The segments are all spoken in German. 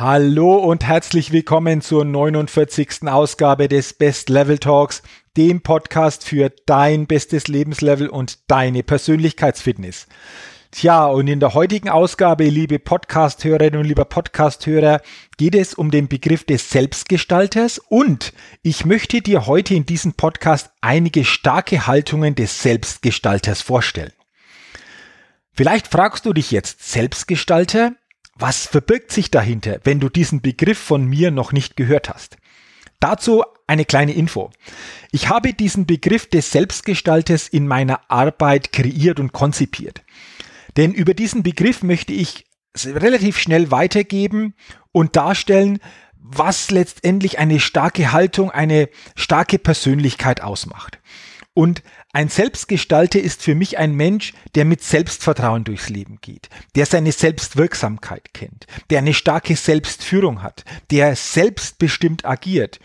Hallo und herzlich willkommen zur 49. Ausgabe des Best Level Talks, dem Podcast für dein bestes Lebenslevel und deine Persönlichkeitsfitness. Tja, und in der heutigen Ausgabe, liebe Podcasthörerinnen und lieber Podcasthörer, geht es um den Begriff des Selbstgestalters und ich möchte dir heute in diesem Podcast einige starke Haltungen des Selbstgestalters vorstellen. Vielleicht fragst du dich jetzt, Selbstgestalter? Was verbirgt sich dahinter, wenn du diesen Begriff von mir noch nicht gehört hast? Dazu eine kleine Info. Ich habe diesen Begriff des Selbstgestalters in meiner Arbeit kreiert und konzipiert. Denn über diesen Begriff möchte ich relativ schnell weitergeben und darstellen, was letztendlich eine starke Haltung, eine starke Persönlichkeit ausmacht. Und ein Selbstgestalter ist für mich ein Mensch, der mit Selbstvertrauen durchs Leben geht, der seine Selbstwirksamkeit kennt, der eine starke Selbstführung hat, der selbstbestimmt agiert,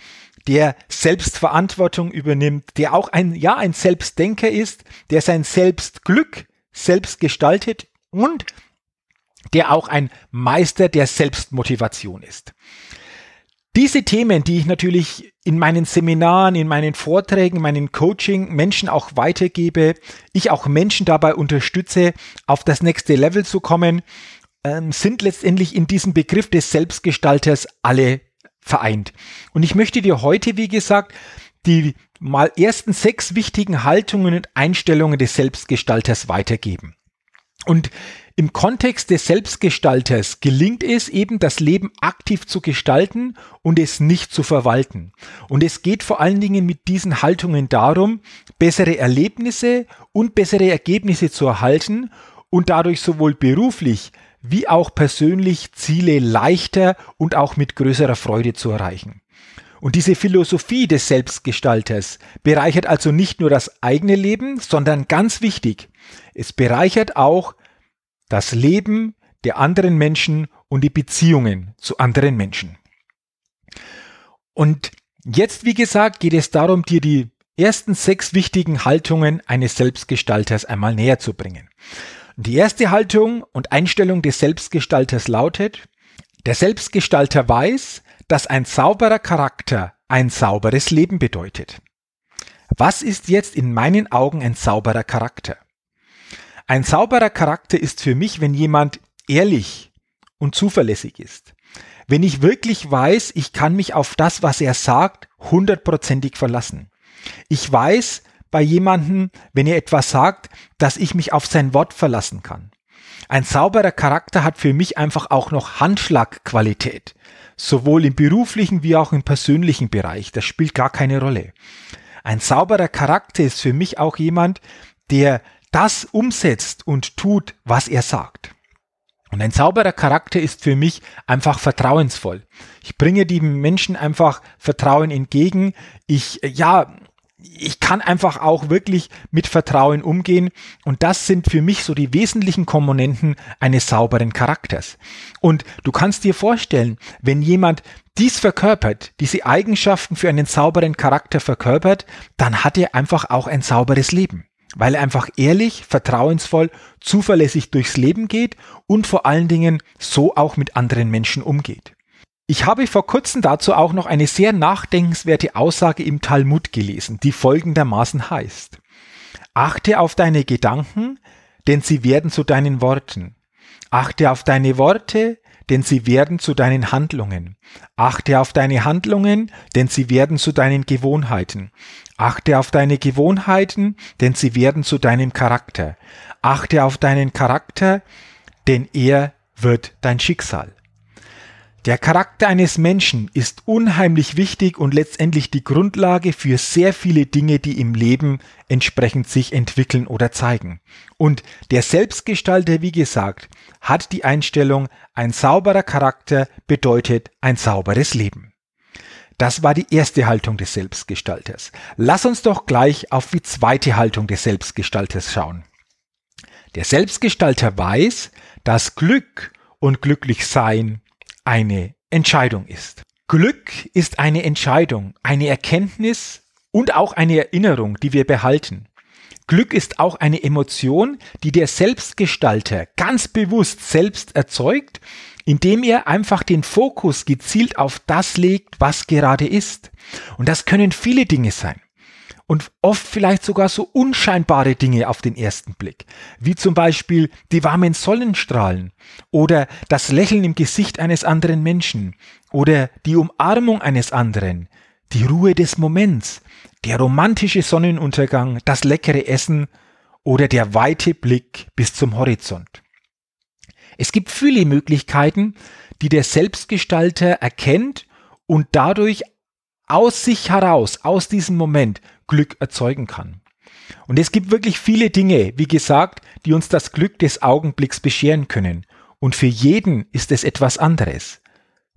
der Selbstverantwortung übernimmt, der auch ein, ja, ein Selbstdenker ist, der sein Selbstglück selbst gestaltet und der auch ein Meister der Selbstmotivation ist. Diese Themen, die ich natürlich in meinen Seminaren, in meinen Vorträgen, meinen Coaching Menschen auch weitergebe, ich auch Menschen dabei unterstütze, auf das nächste Level zu kommen, ähm, sind letztendlich in diesem Begriff des Selbstgestalters alle vereint. Und ich möchte dir heute, wie gesagt, die mal ersten sechs wichtigen Haltungen und Einstellungen des Selbstgestalters weitergeben. Und im Kontext des Selbstgestalters gelingt es eben, das Leben aktiv zu gestalten und es nicht zu verwalten. Und es geht vor allen Dingen mit diesen Haltungen darum, bessere Erlebnisse und bessere Ergebnisse zu erhalten und dadurch sowohl beruflich wie auch persönlich Ziele leichter und auch mit größerer Freude zu erreichen. Und diese Philosophie des Selbstgestalters bereichert also nicht nur das eigene Leben, sondern ganz wichtig, es bereichert auch das Leben der anderen Menschen und die Beziehungen zu anderen Menschen. Und jetzt, wie gesagt, geht es darum, dir die ersten sechs wichtigen Haltungen eines Selbstgestalters einmal näher zu bringen. Die erste Haltung und Einstellung des Selbstgestalters lautet, der Selbstgestalter weiß, dass ein sauberer Charakter ein sauberes Leben bedeutet. Was ist jetzt in meinen Augen ein sauberer Charakter? Ein sauberer Charakter ist für mich, wenn jemand ehrlich und zuverlässig ist. Wenn ich wirklich weiß, ich kann mich auf das, was er sagt, hundertprozentig verlassen. Ich weiß bei jemandem, wenn er etwas sagt, dass ich mich auf sein Wort verlassen kann. Ein sauberer Charakter hat für mich einfach auch noch Handschlagqualität. Sowohl im beruflichen wie auch im persönlichen Bereich. Das spielt gar keine Rolle. Ein sauberer Charakter ist für mich auch jemand, der das umsetzt und tut, was er sagt. Und ein sauberer Charakter ist für mich einfach vertrauensvoll. Ich bringe dem Menschen einfach Vertrauen entgegen. Ich, ja, ich kann einfach auch wirklich mit Vertrauen umgehen. Und das sind für mich so die wesentlichen Komponenten eines sauberen Charakters. Und du kannst dir vorstellen, wenn jemand dies verkörpert, diese Eigenschaften für einen sauberen Charakter verkörpert, dann hat er einfach auch ein sauberes Leben weil er einfach ehrlich, vertrauensvoll, zuverlässig durchs Leben geht und vor allen Dingen so auch mit anderen Menschen umgeht. Ich habe vor kurzem dazu auch noch eine sehr nachdenkenswerte Aussage im Talmud gelesen, die folgendermaßen heißt. Achte auf deine Gedanken, denn sie werden zu deinen Worten. Achte auf deine Worte, denn sie werden zu deinen Handlungen. Achte auf deine Handlungen, denn sie werden zu deinen Gewohnheiten. Achte auf deine Gewohnheiten, denn sie werden zu deinem Charakter. Achte auf deinen Charakter, denn er wird dein Schicksal. Der Charakter eines Menschen ist unheimlich wichtig und letztendlich die Grundlage für sehr viele Dinge, die im Leben entsprechend sich entwickeln oder zeigen. Und der Selbstgestalter, wie gesagt, hat die Einstellung, ein sauberer Charakter bedeutet ein sauberes Leben. Das war die erste Haltung des Selbstgestalters. Lass uns doch gleich auf die zweite Haltung des Selbstgestalters schauen. Der Selbstgestalter weiß, dass Glück und Glücklichsein eine Entscheidung ist. Glück ist eine Entscheidung, eine Erkenntnis und auch eine Erinnerung, die wir behalten. Glück ist auch eine Emotion, die der Selbstgestalter ganz bewusst selbst erzeugt, indem er einfach den Fokus gezielt auf das legt, was gerade ist. Und das können viele Dinge sein und oft vielleicht sogar so unscheinbare Dinge auf den ersten Blick, wie zum Beispiel die warmen Sonnenstrahlen oder das Lächeln im Gesicht eines anderen Menschen oder die Umarmung eines anderen, die Ruhe des Moments, der romantische Sonnenuntergang, das leckere Essen oder der weite Blick bis zum Horizont. Es gibt viele Möglichkeiten, die der Selbstgestalter erkennt und dadurch aus sich heraus, aus diesem Moment Glück erzeugen kann. Und es gibt wirklich viele Dinge, wie gesagt, die uns das Glück des Augenblicks bescheren können. Und für jeden ist es etwas anderes.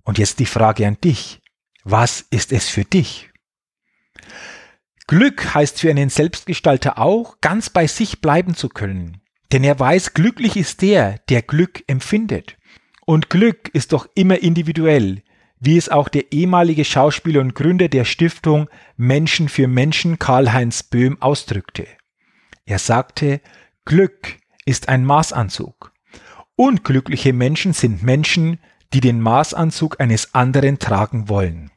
Und jetzt die Frage an dich. Was ist es für dich? Glück heißt für einen Selbstgestalter auch, ganz bei sich bleiben zu können. Denn er weiß, glücklich ist der, der Glück empfindet. Und Glück ist doch immer individuell wie es auch der ehemalige Schauspieler und Gründer der Stiftung Menschen für Menschen Karl-Heinz Böhm ausdrückte. Er sagte, Glück ist ein Maßanzug. Unglückliche Menschen sind Menschen, die den Maßanzug eines anderen tragen wollen.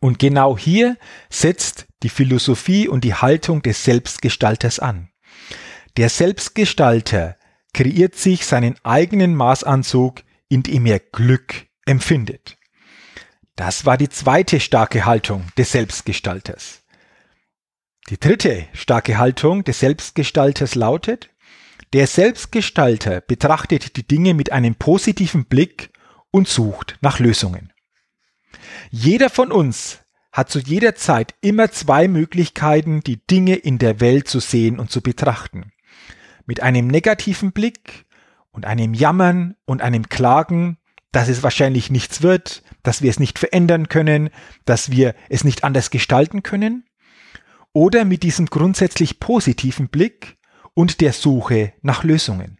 Und genau hier setzt die Philosophie und die Haltung des Selbstgestalters an. Der Selbstgestalter kreiert sich seinen eigenen Maßanzug, indem er Glück empfindet. Das war die zweite starke Haltung des Selbstgestalters. Die dritte starke Haltung des Selbstgestalters lautet, der Selbstgestalter betrachtet die Dinge mit einem positiven Blick und sucht nach Lösungen. Jeder von uns hat zu jeder Zeit immer zwei Möglichkeiten, die Dinge in der Welt zu sehen und zu betrachten. Mit einem negativen Blick und einem Jammern und einem Klagen dass es wahrscheinlich nichts wird, dass wir es nicht verändern können, dass wir es nicht anders gestalten können, oder mit diesem grundsätzlich positiven Blick und der Suche nach Lösungen.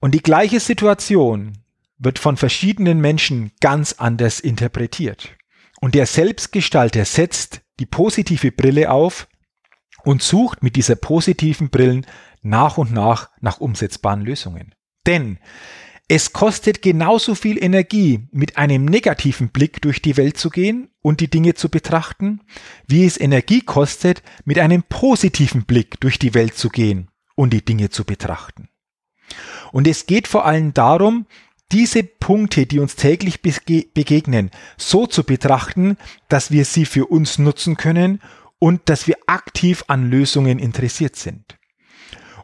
Und die gleiche Situation wird von verschiedenen Menschen ganz anders interpretiert. Und der Selbstgestalter setzt die positive Brille auf und sucht mit dieser positiven Brillen nach und nach nach umsetzbaren Lösungen. Denn es kostet genauso viel Energie, mit einem negativen Blick durch die Welt zu gehen und die Dinge zu betrachten, wie es Energie kostet, mit einem positiven Blick durch die Welt zu gehen und die Dinge zu betrachten. Und es geht vor allem darum, diese Punkte, die uns täglich begegnen, so zu betrachten, dass wir sie für uns nutzen können und dass wir aktiv an Lösungen interessiert sind.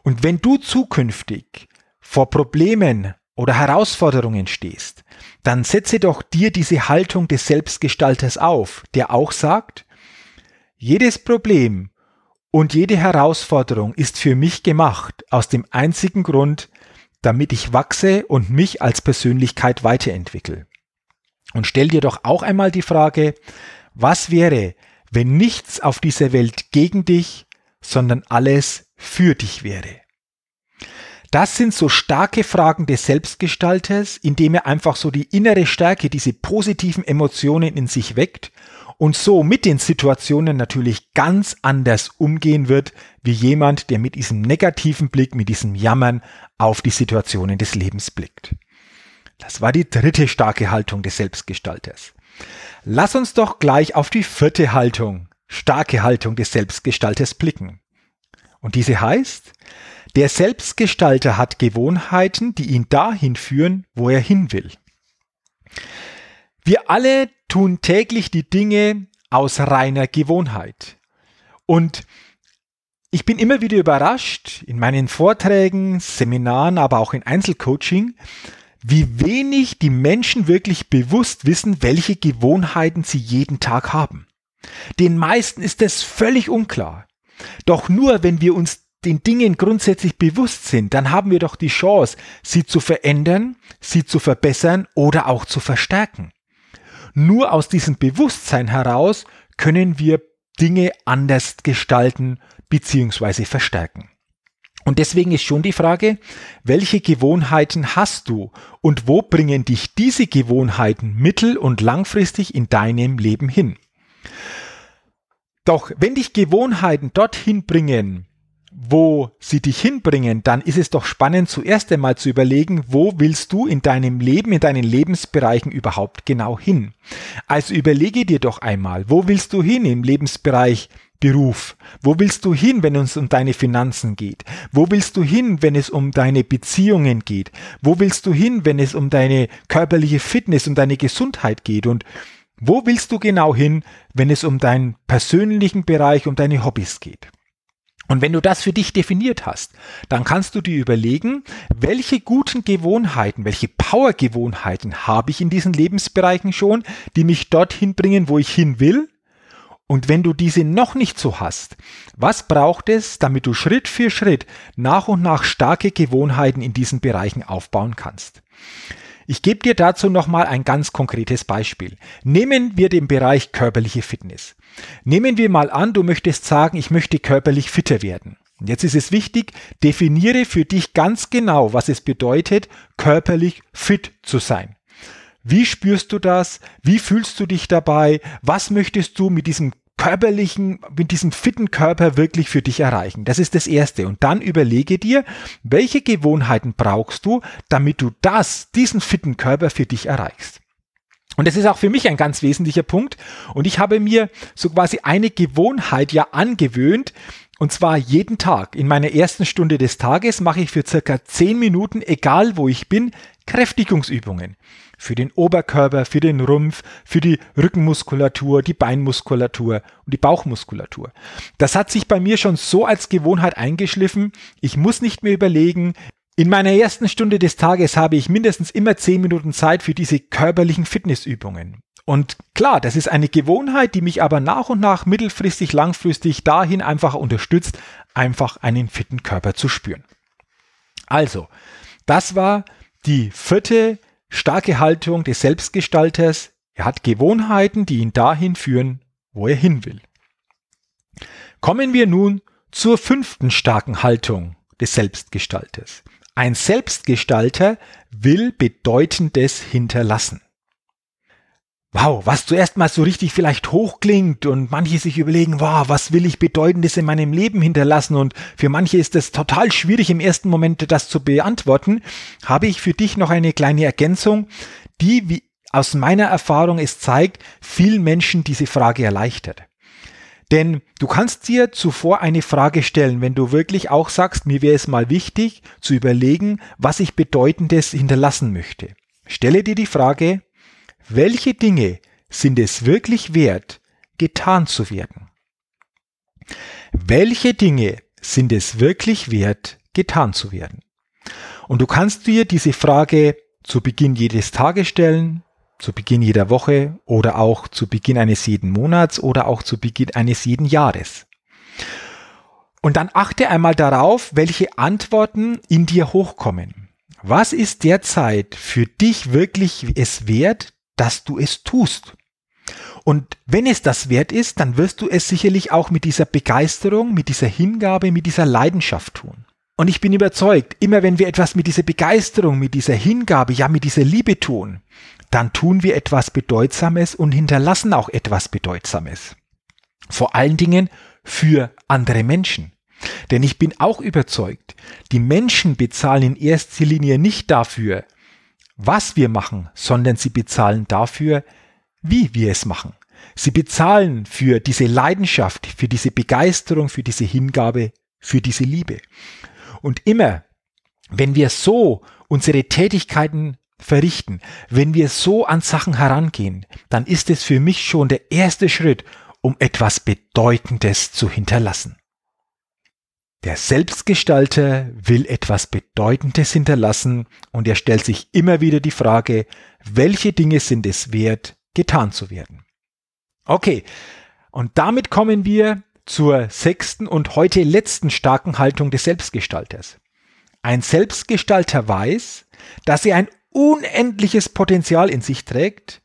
Und wenn du zukünftig vor Problemen oder Herausforderungen stehst, dann setze doch dir diese Haltung des Selbstgestalters auf, der auch sagt, jedes Problem und jede Herausforderung ist für mich gemacht aus dem einzigen Grund, damit ich wachse und mich als Persönlichkeit weiterentwickle. Und stell dir doch auch einmal die Frage, was wäre, wenn nichts auf dieser Welt gegen dich, sondern alles für dich wäre? Das sind so starke Fragen des Selbstgestalters, indem er einfach so die innere Stärke, diese positiven Emotionen in sich weckt und so mit den Situationen natürlich ganz anders umgehen wird, wie jemand, der mit diesem negativen Blick, mit diesem Jammern auf die Situationen des Lebens blickt. Das war die dritte starke Haltung des Selbstgestalters. Lass uns doch gleich auf die vierte Haltung, starke Haltung des Selbstgestalters blicken. Und diese heißt, der Selbstgestalter hat Gewohnheiten, die ihn dahin führen, wo er hin will. Wir alle tun täglich die Dinge aus reiner Gewohnheit. Und ich bin immer wieder überrascht in meinen Vorträgen, Seminaren, aber auch in Einzelcoaching, wie wenig die Menschen wirklich bewusst wissen, welche Gewohnheiten sie jeden Tag haben. Den meisten ist es völlig unklar. Doch nur wenn wir uns den Dingen grundsätzlich bewusst sind, dann haben wir doch die Chance, sie zu verändern, sie zu verbessern oder auch zu verstärken. Nur aus diesem Bewusstsein heraus können wir Dinge anders gestalten bzw. verstärken. Und deswegen ist schon die Frage, welche Gewohnheiten hast du und wo bringen dich diese Gewohnheiten mittel- und langfristig in deinem Leben hin? Doch wenn dich Gewohnheiten dorthin bringen, wo sie dich hinbringen, dann ist es doch spannend, zuerst einmal zu überlegen, wo willst du in deinem Leben, in deinen Lebensbereichen überhaupt genau hin. Also überlege dir doch einmal, wo willst du hin im Lebensbereich Beruf? Wo willst du hin, wenn es um deine Finanzen geht? Wo willst du hin, wenn es um deine Beziehungen geht? Wo willst du hin, wenn es um deine körperliche Fitness, um deine Gesundheit geht? Und wo willst du genau hin, wenn es um deinen persönlichen Bereich, um deine Hobbys geht? Und wenn du das für dich definiert hast, dann kannst du dir überlegen, welche guten Gewohnheiten, welche Power-Gewohnheiten habe ich in diesen Lebensbereichen schon, die mich dorthin bringen, wo ich hin will. Und wenn du diese noch nicht so hast, was braucht es, damit du Schritt für Schritt nach und nach starke Gewohnheiten in diesen Bereichen aufbauen kannst? Ich gebe dir dazu nochmal ein ganz konkretes Beispiel. Nehmen wir den Bereich körperliche Fitness. Nehmen wir mal an, du möchtest sagen, ich möchte körperlich fitter werden. Jetzt ist es wichtig, definiere für dich ganz genau, was es bedeutet, körperlich fit zu sein. Wie spürst du das? Wie fühlst du dich dabei? Was möchtest du mit diesem körperlichen, mit diesem fitten Körper wirklich für dich erreichen. Das ist das Erste. Und dann überlege dir, welche Gewohnheiten brauchst du, damit du das, diesen fitten Körper für dich erreichst. Und das ist auch für mich ein ganz wesentlicher Punkt. Und ich habe mir so quasi eine Gewohnheit ja angewöhnt. Und zwar jeden Tag. In meiner ersten Stunde des Tages mache ich für circa zehn Minuten, egal wo ich bin, Kräftigungsübungen für den Oberkörper, für den Rumpf, für die Rückenmuskulatur, die Beinmuskulatur und die Bauchmuskulatur. Das hat sich bei mir schon so als Gewohnheit eingeschliffen. Ich muss nicht mehr überlegen. In meiner ersten Stunde des Tages habe ich mindestens immer zehn Minuten Zeit für diese körperlichen Fitnessübungen. Und klar, das ist eine Gewohnheit, die mich aber nach und nach mittelfristig, langfristig dahin einfach unterstützt, einfach einen fitten Körper zu spüren. Also, das war die vierte starke Haltung des Selbstgestalters. Er hat Gewohnheiten, die ihn dahin führen, wo er hin will. Kommen wir nun zur fünften starken Haltung des Selbstgestalters. Ein Selbstgestalter will Bedeutendes hinterlassen wow, was zuerst mal so richtig vielleicht hochklingt und manche sich überlegen, wow, was will ich Bedeutendes in meinem Leben hinterlassen und für manche ist es total schwierig im ersten Moment das zu beantworten, habe ich für dich noch eine kleine Ergänzung, die, wie aus meiner Erfahrung es zeigt, vielen Menschen diese Frage erleichtert. Denn du kannst dir zuvor eine Frage stellen, wenn du wirklich auch sagst, mir wäre es mal wichtig zu überlegen, was ich Bedeutendes hinterlassen möchte. Stelle dir die Frage, welche Dinge sind es wirklich wert, getan zu werden? Welche Dinge sind es wirklich wert, getan zu werden? Und du kannst dir diese Frage zu Beginn jedes Tages stellen, zu Beginn jeder Woche oder auch zu Beginn eines jeden Monats oder auch zu Beginn eines jeden Jahres. Und dann achte einmal darauf, welche Antworten in dir hochkommen. Was ist derzeit für dich wirklich es wert, dass du es tust. Und wenn es das wert ist, dann wirst du es sicherlich auch mit dieser Begeisterung, mit dieser Hingabe, mit dieser Leidenschaft tun. Und ich bin überzeugt, immer wenn wir etwas mit dieser Begeisterung, mit dieser Hingabe, ja mit dieser Liebe tun, dann tun wir etwas Bedeutsames und hinterlassen auch etwas Bedeutsames. Vor allen Dingen für andere Menschen. Denn ich bin auch überzeugt, die Menschen bezahlen in erster Linie nicht dafür, was wir machen, sondern sie bezahlen dafür, wie wir es machen. Sie bezahlen für diese Leidenschaft, für diese Begeisterung, für diese Hingabe, für diese Liebe. Und immer, wenn wir so unsere Tätigkeiten verrichten, wenn wir so an Sachen herangehen, dann ist es für mich schon der erste Schritt, um etwas Bedeutendes zu hinterlassen. Der Selbstgestalter will etwas Bedeutendes hinterlassen und er stellt sich immer wieder die Frage, welche Dinge sind es wert, getan zu werden. Okay, und damit kommen wir zur sechsten und heute letzten starken Haltung des Selbstgestalters. Ein Selbstgestalter weiß, dass er ein unendliches Potenzial in sich trägt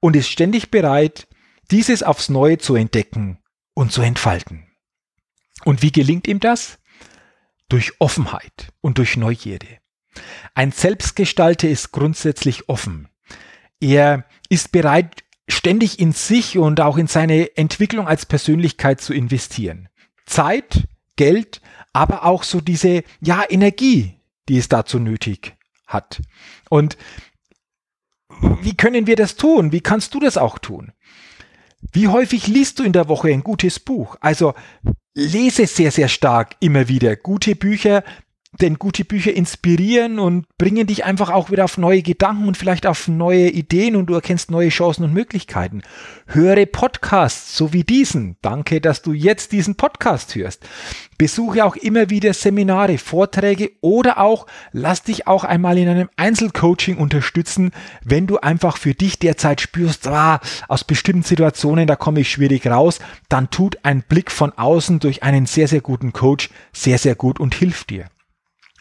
und ist ständig bereit, dieses aufs Neue zu entdecken und zu entfalten. Und wie gelingt ihm das? Durch Offenheit und durch Neugierde. Ein Selbstgestalter ist grundsätzlich offen. Er ist bereit, ständig in sich und auch in seine Entwicklung als Persönlichkeit zu investieren. Zeit, Geld, aber auch so diese, ja, Energie, die es dazu nötig hat. Und wie können wir das tun? Wie kannst du das auch tun? Wie häufig liest du in der Woche ein gutes Buch? Also lese sehr, sehr stark immer wieder gute Bücher, denn gute Bücher inspirieren und bringen dich einfach auch wieder auf neue Gedanken und vielleicht auf neue Ideen und du erkennst neue Chancen und Möglichkeiten. Höre Podcasts so wie diesen. Danke, dass du jetzt diesen Podcast hörst. Besuche auch immer wieder Seminare, Vorträge oder auch lass dich auch einmal in einem Einzelcoaching unterstützen, wenn du einfach für dich derzeit spürst, ah, aus bestimmten Situationen, da komme ich schwierig raus, dann tut ein Blick von außen durch einen sehr, sehr guten Coach sehr, sehr gut und hilft dir.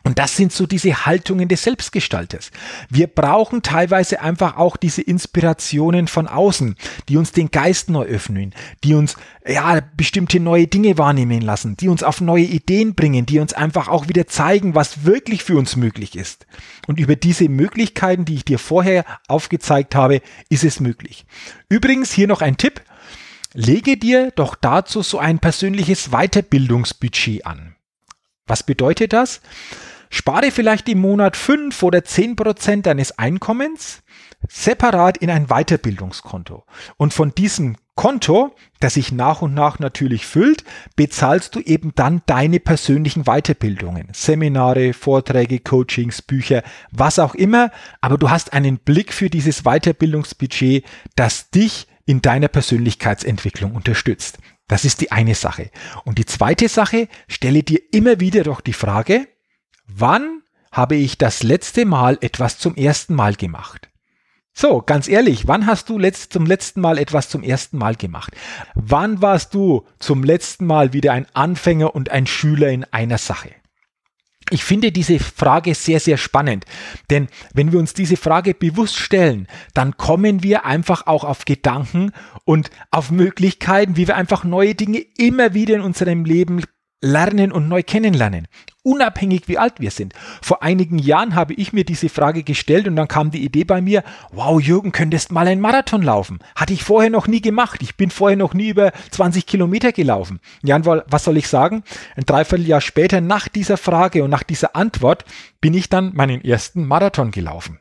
Und das sind so diese Haltungen des Selbstgestalters. Wir brauchen teilweise einfach auch diese Inspirationen von außen, die uns den Geist neu öffnen, die uns ja bestimmte neue Dinge wahrnehmen lassen, die uns auf neue Ideen bringen, die uns einfach auch wieder zeigen, was wirklich für uns möglich ist. Und über diese Möglichkeiten, die ich dir vorher aufgezeigt habe, ist es möglich. Übrigens hier noch ein Tipp. Lege dir doch dazu so ein persönliches Weiterbildungsbudget an. Was bedeutet das? Spare vielleicht im Monat 5 oder 10 Prozent deines Einkommens separat in ein Weiterbildungskonto. Und von diesem Konto, das sich nach und nach natürlich füllt, bezahlst du eben dann deine persönlichen Weiterbildungen, Seminare, Vorträge, Coachings, Bücher, was auch immer. Aber du hast einen Blick für dieses Weiterbildungsbudget, das dich in deiner Persönlichkeitsentwicklung unterstützt. Das ist die eine Sache. Und die zweite Sache, stelle dir immer wieder doch die Frage, Wann habe ich das letzte Mal etwas zum ersten Mal gemacht? So, ganz ehrlich, wann hast du letzt, zum letzten Mal etwas zum ersten Mal gemacht? Wann warst du zum letzten Mal wieder ein Anfänger und ein Schüler in einer Sache? Ich finde diese Frage sehr, sehr spannend, denn wenn wir uns diese Frage bewusst stellen, dann kommen wir einfach auch auf Gedanken und auf Möglichkeiten, wie wir einfach neue Dinge immer wieder in unserem Leben lernen und neu kennenlernen, unabhängig wie alt wir sind. Vor einigen Jahren habe ich mir diese Frage gestellt und dann kam die Idee bei mir, wow Jürgen, könntest mal einen Marathon laufen. Hatte ich vorher noch nie gemacht. Ich bin vorher noch nie über 20 Kilometer gelaufen. Ja, was soll ich sagen? Ein Dreivierteljahr später nach dieser Frage und nach dieser Antwort bin ich dann meinen ersten Marathon gelaufen.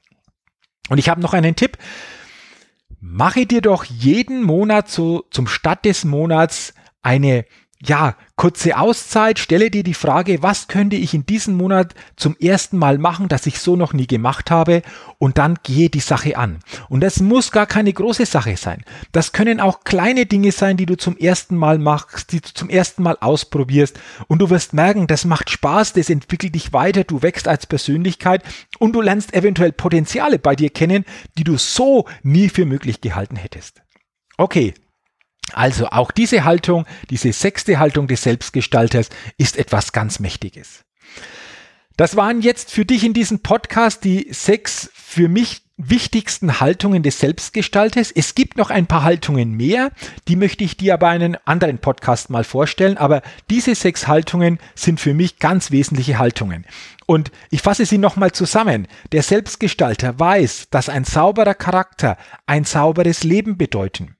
Und ich habe noch einen Tipp. Mache dir doch jeden Monat so zum Start des Monats eine ja, kurze Auszeit, stelle dir die Frage, was könnte ich in diesem Monat zum ersten Mal machen, das ich so noch nie gemacht habe und dann gehe die Sache an. Und das muss gar keine große Sache sein. Das können auch kleine Dinge sein, die du zum ersten Mal machst, die du zum ersten Mal ausprobierst und du wirst merken, das macht Spaß, das entwickelt dich weiter, du wächst als Persönlichkeit und du lernst eventuell Potenziale bei dir kennen, die du so nie für möglich gehalten hättest. Okay, also auch diese Haltung, diese sechste Haltung des Selbstgestalters ist etwas ganz Mächtiges. Das waren jetzt für dich in diesem Podcast die sechs für mich wichtigsten Haltungen des Selbstgestalters. Es gibt noch ein paar Haltungen mehr, die möchte ich dir aber in einem anderen Podcast mal vorstellen, aber diese sechs Haltungen sind für mich ganz wesentliche Haltungen. Und ich fasse sie nochmal zusammen. Der Selbstgestalter weiß, dass ein sauberer Charakter ein sauberes Leben bedeuten.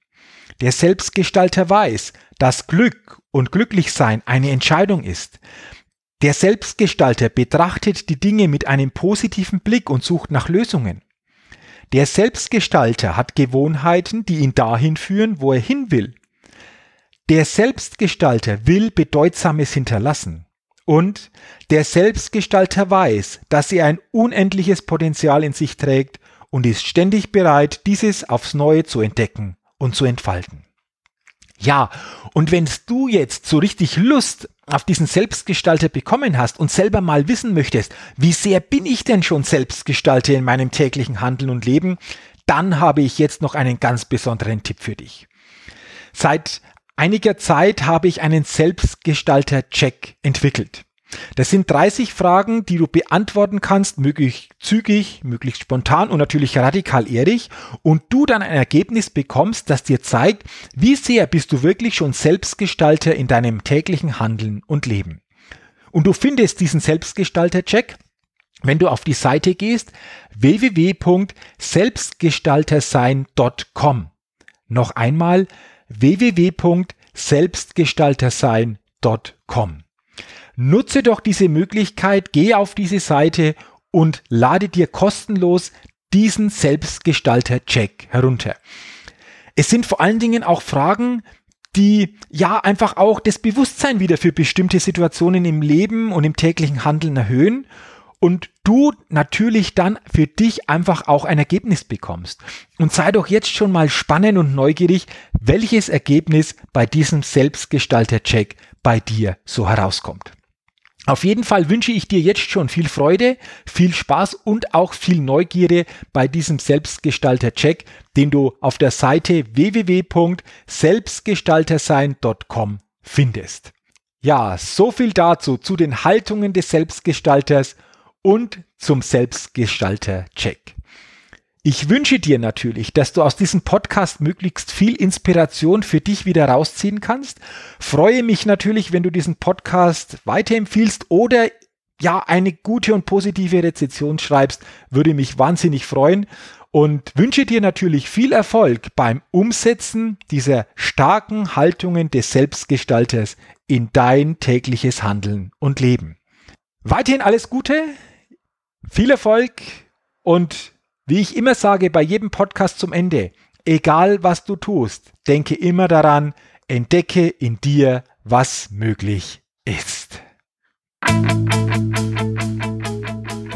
Der Selbstgestalter weiß, dass Glück und Glücklichsein eine Entscheidung ist. Der Selbstgestalter betrachtet die Dinge mit einem positiven Blick und sucht nach Lösungen. Der Selbstgestalter hat Gewohnheiten, die ihn dahin führen, wo er hin will. Der Selbstgestalter will Bedeutsames hinterlassen. Und der Selbstgestalter weiß, dass er ein unendliches Potenzial in sich trägt und ist ständig bereit, dieses aufs Neue zu entdecken und zu entfalten. Ja, und wenn du jetzt so richtig Lust auf diesen Selbstgestalter bekommen hast und selber mal wissen möchtest, wie sehr bin ich denn schon Selbstgestalter in meinem täglichen Handeln und Leben, dann habe ich jetzt noch einen ganz besonderen Tipp für dich. Seit einiger Zeit habe ich einen Selbstgestalter-Check entwickelt. Das sind 30 Fragen, die du beantworten kannst, möglichst zügig, möglichst spontan und natürlich radikal ehrlich und du dann ein Ergebnis bekommst, das dir zeigt, wie sehr bist du wirklich schon Selbstgestalter in deinem täglichen Handeln und Leben. Und du findest diesen Selbstgestalter-Check, wenn du auf die Seite gehst, www.selbstgestaltersein.com. Noch einmal www.selbstgestaltersein.com. Nutze doch diese Möglichkeit, geh auf diese Seite und lade dir kostenlos diesen Selbstgestalter-Check herunter. Es sind vor allen Dingen auch Fragen, die ja einfach auch das Bewusstsein wieder für bestimmte Situationen im Leben und im täglichen Handeln erhöhen und du natürlich dann für dich einfach auch ein Ergebnis bekommst. Und sei doch jetzt schon mal spannend und neugierig, welches Ergebnis bei diesem Selbstgestalter-Check bei dir so herauskommt. Auf jeden Fall wünsche ich dir jetzt schon viel Freude, viel Spaß und auch viel Neugierde bei diesem Selbstgestalter-Check, den du auf der Seite www.selbstgestaltersein.com findest. Ja, so viel dazu zu den Haltungen des Selbstgestalters und zum Selbstgestalter-Check. Ich wünsche dir natürlich, dass du aus diesem Podcast möglichst viel Inspiration für dich wieder rausziehen kannst. Freue mich natürlich, wenn du diesen Podcast weiterempfiehlst oder ja, eine gute und positive Rezension schreibst, würde mich wahnsinnig freuen und wünsche dir natürlich viel Erfolg beim Umsetzen dieser starken Haltungen des Selbstgestalters in dein tägliches Handeln und Leben. Weiterhin alles Gute, viel Erfolg und wie ich immer sage bei jedem Podcast zum Ende, egal was du tust, denke immer daran, entdecke in dir, was möglich ist.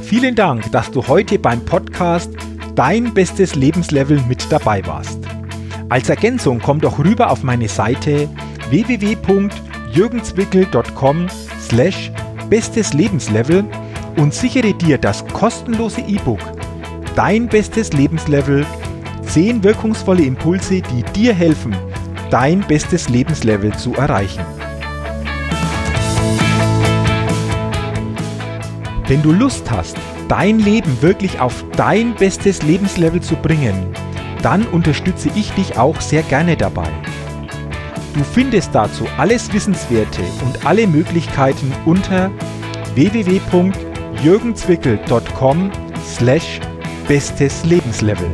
Vielen Dank, dass du heute beim Podcast Dein bestes Lebenslevel mit dabei warst. Als Ergänzung komm doch rüber auf meine Seite www.jürgenswickel.com slash bestes Lebenslevel und sichere dir das kostenlose E-Book Dein bestes Lebenslevel, 10 wirkungsvolle Impulse, die dir helfen, dein bestes Lebenslevel zu erreichen. Wenn du Lust hast, dein Leben wirklich auf dein bestes Lebenslevel zu bringen, dann unterstütze ich dich auch sehr gerne dabei. Du findest dazu alles Wissenswerte und alle Möglichkeiten unter www.jürgenzwickel.com slash bestes Lebenslevel.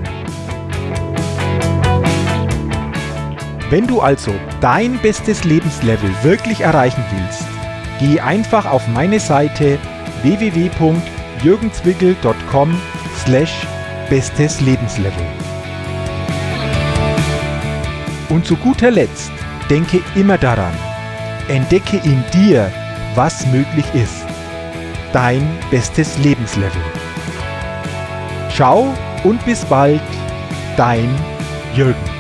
Wenn du also dein bestes Lebenslevel wirklich erreichen willst, geh einfach auf meine Seite www.jürgenzwickel.com slash bestes Lebenslevel. Und zu guter Letzt, denke immer daran, entdecke in dir, was möglich ist. Dein bestes Lebenslevel. Ciao und bis bald, dein Jürgen.